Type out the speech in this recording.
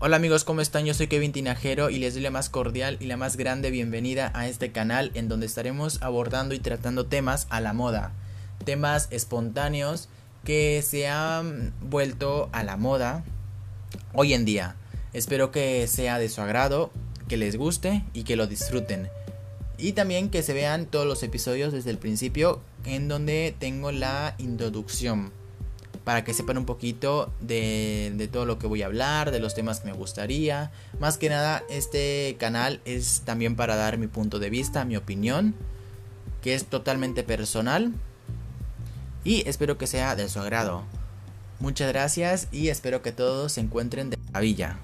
Hola amigos, ¿cómo están? Yo soy Kevin Tinajero y les doy la más cordial y la más grande bienvenida a este canal en donde estaremos abordando y tratando temas a la moda, temas espontáneos que se han vuelto a la moda hoy en día. Espero que sea de su agrado, que les guste y que lo disfruten. Y también que se vean todos los episodios desde el principio en donde tengo la introducción para que sepan un poquito de, todo lo que voy a hablar, de los temas que me gustaría. Más que nada, este canal es también para dar mi punto de vista, mi opinión, que es totalmente personal. Y espero que sea de su agrado. Muchas gracias y espero que todos se encuentren de maravilla.